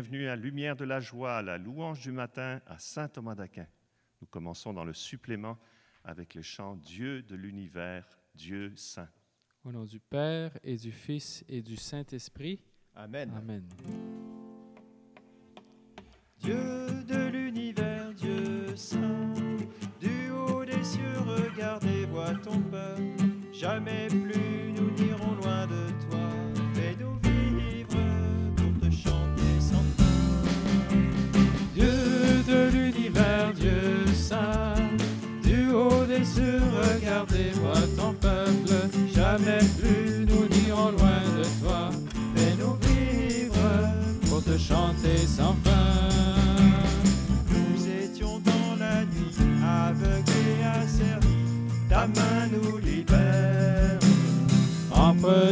Bienvenue à Lumière de la joie, à la louange du matin à Saint Thomas d'Aquin. Nous commençons dans le supplément avec le chant Dieu de l'univers, Dieu saint. Au nom du Père et du Fils et du Saint-Esprit. Amen. Amen. Dieu de l'univers, Dieu saint, du haut des cieux, regardez, vois ton peuple. Jamais plus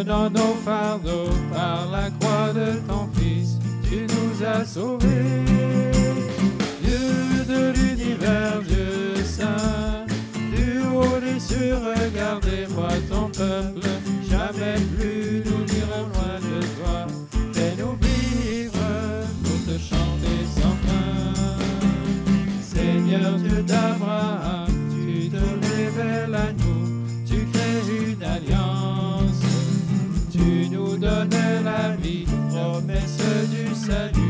Prenant nos fardeaux par la croix de ton Fils, tu nous as sauvés. Salut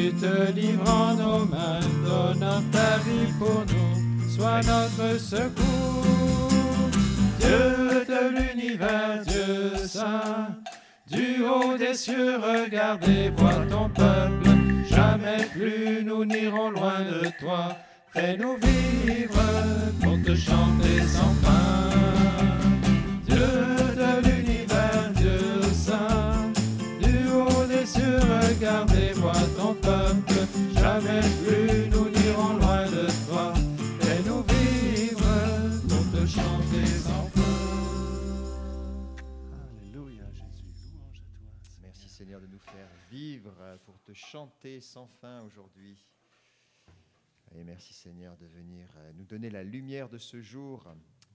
Tu te livres en nos mains, donnant ta vie pour nous, sois notre secours. Dieu de l'univers, Dieu saint, du haut des cieux, regardez, vois ton peuple. Jamais plus nous n'irons loin de toi. Fais-nous vivre pour te chanter sans fin. Dieu de l'univers, Dieu saint, du haut des cieux, regardez, vois ton peuple. Jamais plus nous n'irons loin de toi. Fais-nous vivre pour te chanter. Alléluia Jésus, louange à toi. Merci Seigneur de nous faire vivre pour te chanter sans fin aujourd'hui. Et merci Seigneur de venir nous donner la lumière de ce jour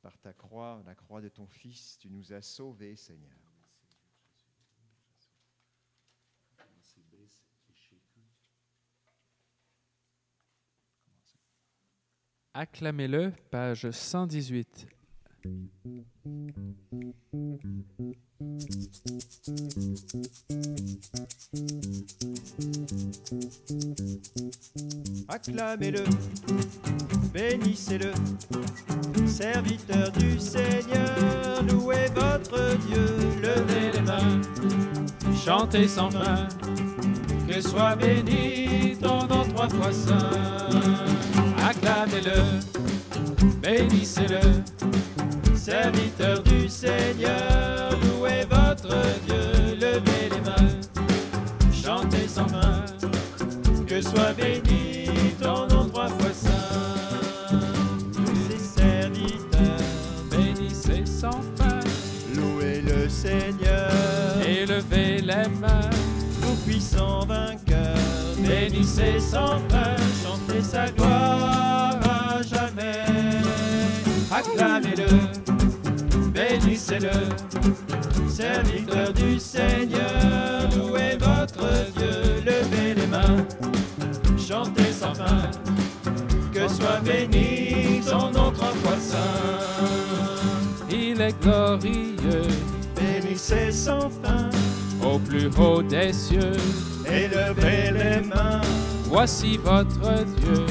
par ta croix, la croix de ton Fils. Tu nous as sauvés Seigneur. Acclamez-le, page 118. Acclamez-le, bénissez-le, serviteur du Seigneur, louez votre Dieu, Levez les mains, chantez sans fin, que soit béni ton nom trois fois. Acclamez-le, bénissez-le, serviteur du Seigneur, louez votre Dieu, levez les mains, chantez sans fin, que soit béni ton nom trois serviteurs, bénissez sans fin, louez le Seigneur, et les mains, tout puissant vainqueur, bénissez sans fin, sa gloire à jamais. Acclamez-le, bénissez-le, serviteur du Seigneur, louez votre Dieu, levez les mains, chantez sans fin, que soit béni son nom trois. Il est glorieux Bénissez sans fin, au plus haut des cieux. et levez les Voici votre Dieu.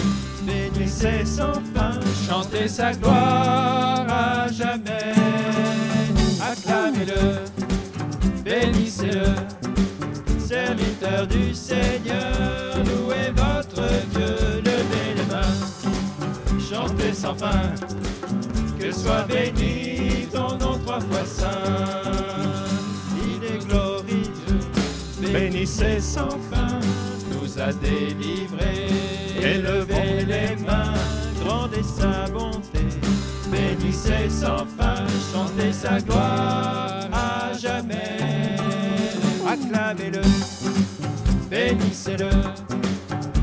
bénissez sans fin, chantez sa gloire à jamais. Acclamez-le, bénissez-le, serviteur du Seigneur, louez votre Dieu, levez les mains, chantez sans fin, que soit béni ton nom trois fois saint. Il est glorieux, bénissez sans fin, nous a délivrés. Élevez les mains, grande est sa bonté, bénissez sans fin, chantez sa gloire à jamais. Acclamez-le, bénissez-le,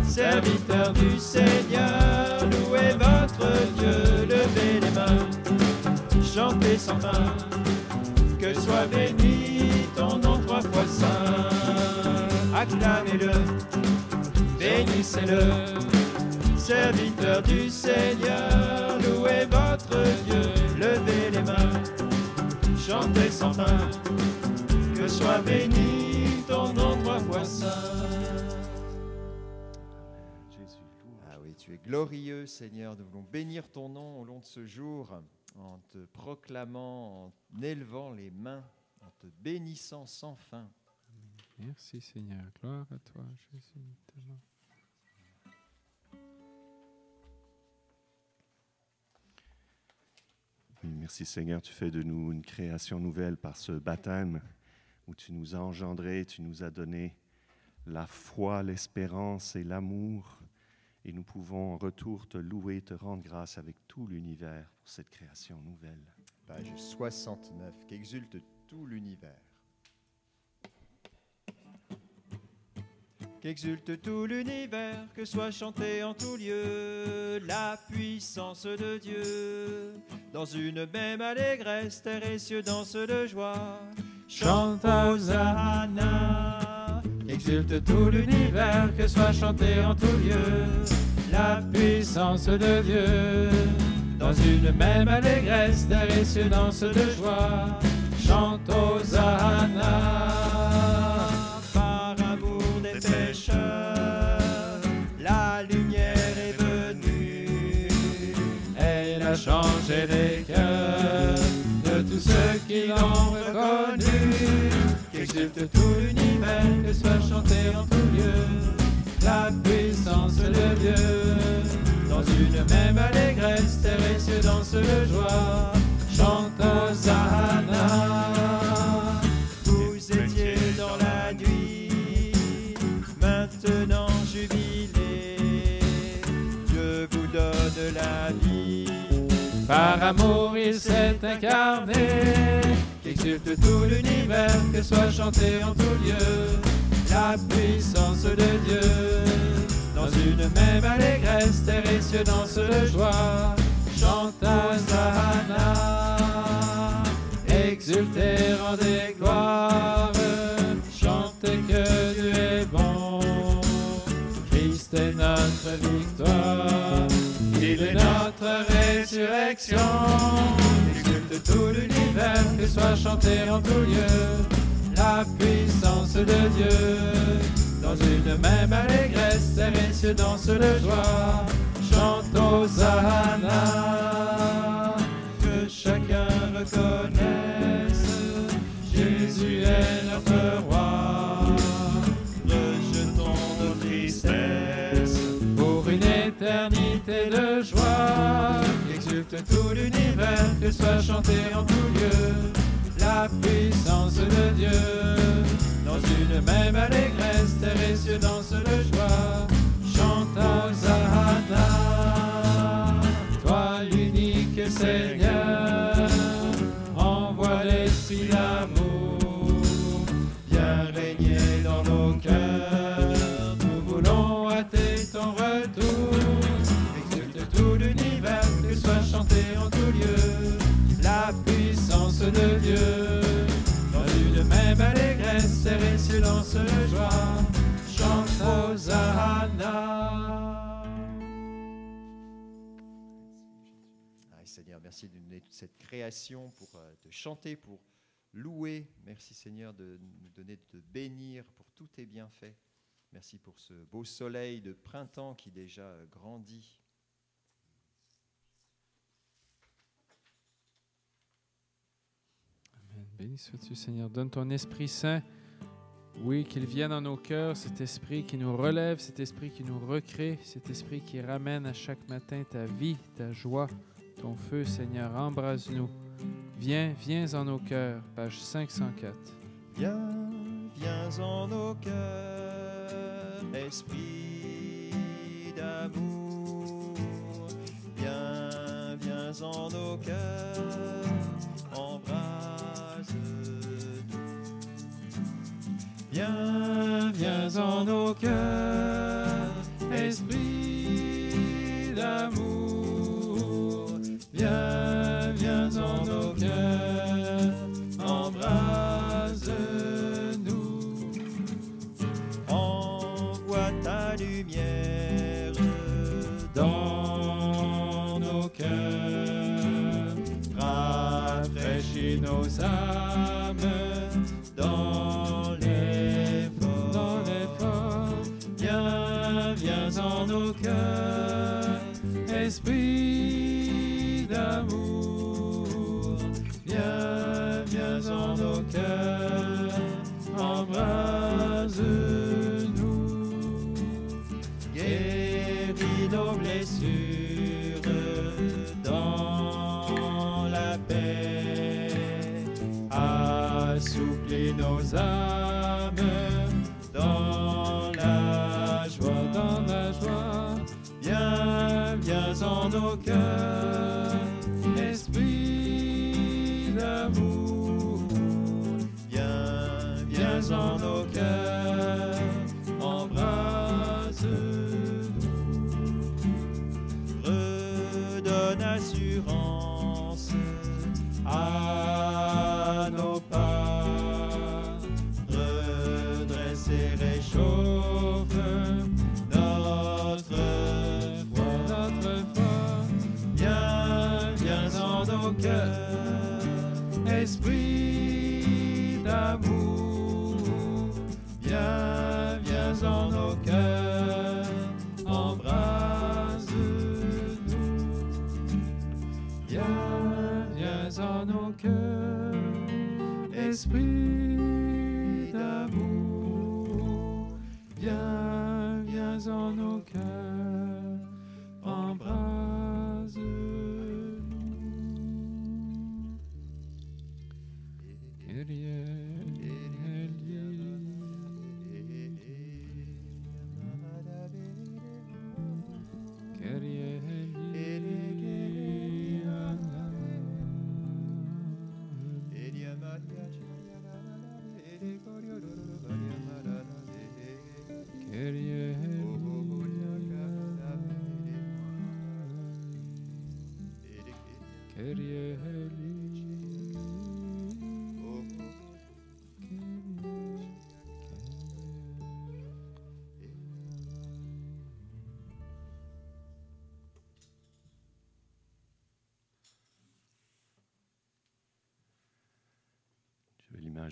serviteur du Seigneur, louez votre Dieu, levez les mains, chantez sans fin, que soit béni ton nom trois fois saint. Acclamez-le, bénissez-le, serviteur du Seigneur, louez votre Dieu, levez les mains, chantez sans fin, que soit béni ton nom trois fois. Jésus. Ah oui, tu es glorieux, Seigneur. Nous voulons bénir ton nom au long de ce jour, en te proclamant, en élevant les mains, en te bénissant sans fin. Merci Seigneur. Gloire à toi, Jésus. Merci Seigneur, tu fais de nous une création nouvelle par ce baptême où tu nous as engendrés, tu nous as donné la foi, l'espérance et l'amour. Et nous pouvons en retour te louer, te rendre grâce avec tout l'univers pour cette création nouvelle. Page 69, qu'exulte tout l'univers. Qu'exulte tout l'univers, que soit chanté en tout lieu la puissance de Dieu. Dans une même allégresse, terre et cieux de joie. Chante Hosanna, qu'exulte tout l'univers, que soit chanté en tout lieu la puissance de Dieu. Dans une même allégresse, terre et cieux de joie. Chante Hosanna, la lumière est venue. Elle a changé les cœurs de tous ceux qui l'ont reconnu. Qu'exulte tout l'univers, que soit chanté en tout lieu la puissance de Dieu. Dans une même allégresse, terre et dansent de joie. Chante Hosanna. La vie. Par amour, il s'est incarné. Qu'exulte tout l'univers, que soit chanté en tout lieu la puissance de Dieu. Dans une même allégresse, terre et cieux dansent de joie. Chante Hosanna. Exultez, rendez gloire. Chantez que Dieu est bon. Christ est notre victoire. Notre résurrection. Exulte tout l'univers, que soit chanté en tout lieu la puissance de Dieu. Dans une même allégresse, et cieux dansent de joie. Chante Hosanna. Que chacun reconnaisse, Jésus est notre roi. Rejetons nos tristesses pour une éternité de joie. Exulte tout l'univers, que soit chanté en tout lieu la puissance de Dieu. Dans une même allégresse, terre et cieux dansent de joie. Chante Hosanna. Toi l'unique Seigneur, envoie l'esprit d'amour. Chante Hosanna. Ah, Seigneur, merci de nous donner toute cette création pour euh, te chanter, pour louer. Merci Seigneur de nous donner de te bénir pour tous tes bienfaits. Merci pour ce beau soleil de printemps qui déjà euh, grandit. Amen. Béni sois-tu, Seigneur. Donne ton Esprit Saint. Oui, qu'il vienne dans nos cœurs, cet esprit qui nous relève, cet esprit qui nous recrée, cet esprit qui ramène à chaque matin ta vie, ta joie, ton feu, Seigneur. Embrase-nous. Viens, viens en nos cœurs. Page 504. Viens, viens en nos cœurs, esprit d'amour. Viens, viens en nos cœurs, Viens, viens en nos cœurs, esprit d'amour. Viens, viens en nos cœurs, embrase-nous. Envoie ta lumière Dans nos cœurs, rafraîchis nos âmes Viens, viens en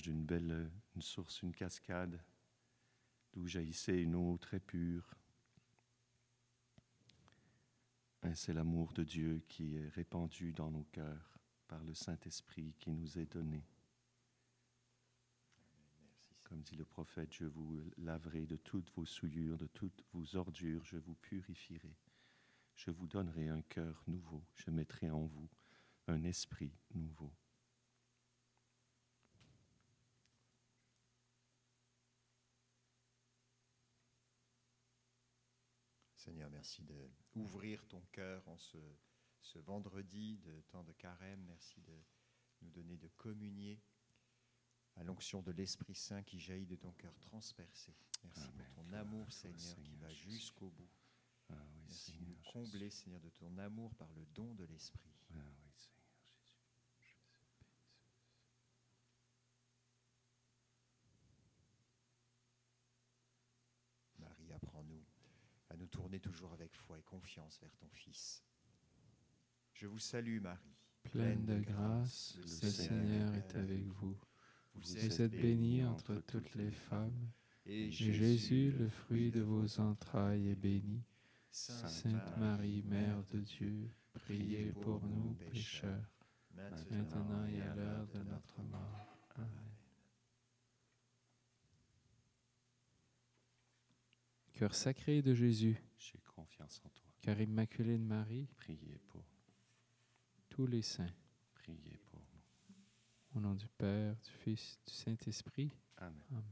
d'une belle euh, source, une cascade, d'où jaillissait une eau très pure. Et C'est l'amour de Dieu qui est répandu dans nos cœurs par le Saint-Esprit qui nous est donné. Comme dit le prophète, je vous laverai de toutes vos souillures, de toutes vos ordures, je vous purifierai. Je vous donnerai un cœur nouveau, je mettrai en vous un esprit nouveau. Seigneur, merci de ouvrir ton cœur en ce, ce vendredi de temps de carême. Merci de nous donner de communier à l'onction de l'Esprit Saint qui jaillit de ton cœur transpercé. Merci Amen. pour ton amour, Seigneur, qui va jusqu'au bout. Ah oui, Merci de nous combler, Seigneur, de ton amour par le don de l'Esprit. Ah oui, Toujours avec foi et confiance vers ton Fils. Je vous salue Marie, Pleine de grâce, le Seigneur est avec vous. vous êtes bénie entre toutes les femmes, et Jésus, le fruit de vos entrailles, est béni. Sainte Sainte Marie, Mère de Dieu, priez pour nous pécheurs, maintenant et à l'heure de notre mort. Amen. Cœur sacré de Jésus, J'ai confiance en toi. cœur immaculé de Marie, Priez pour nous. tous les saints, Priez pour nous. au nom du Père, du Fils, du Saint-Esprit. Amen. Amen.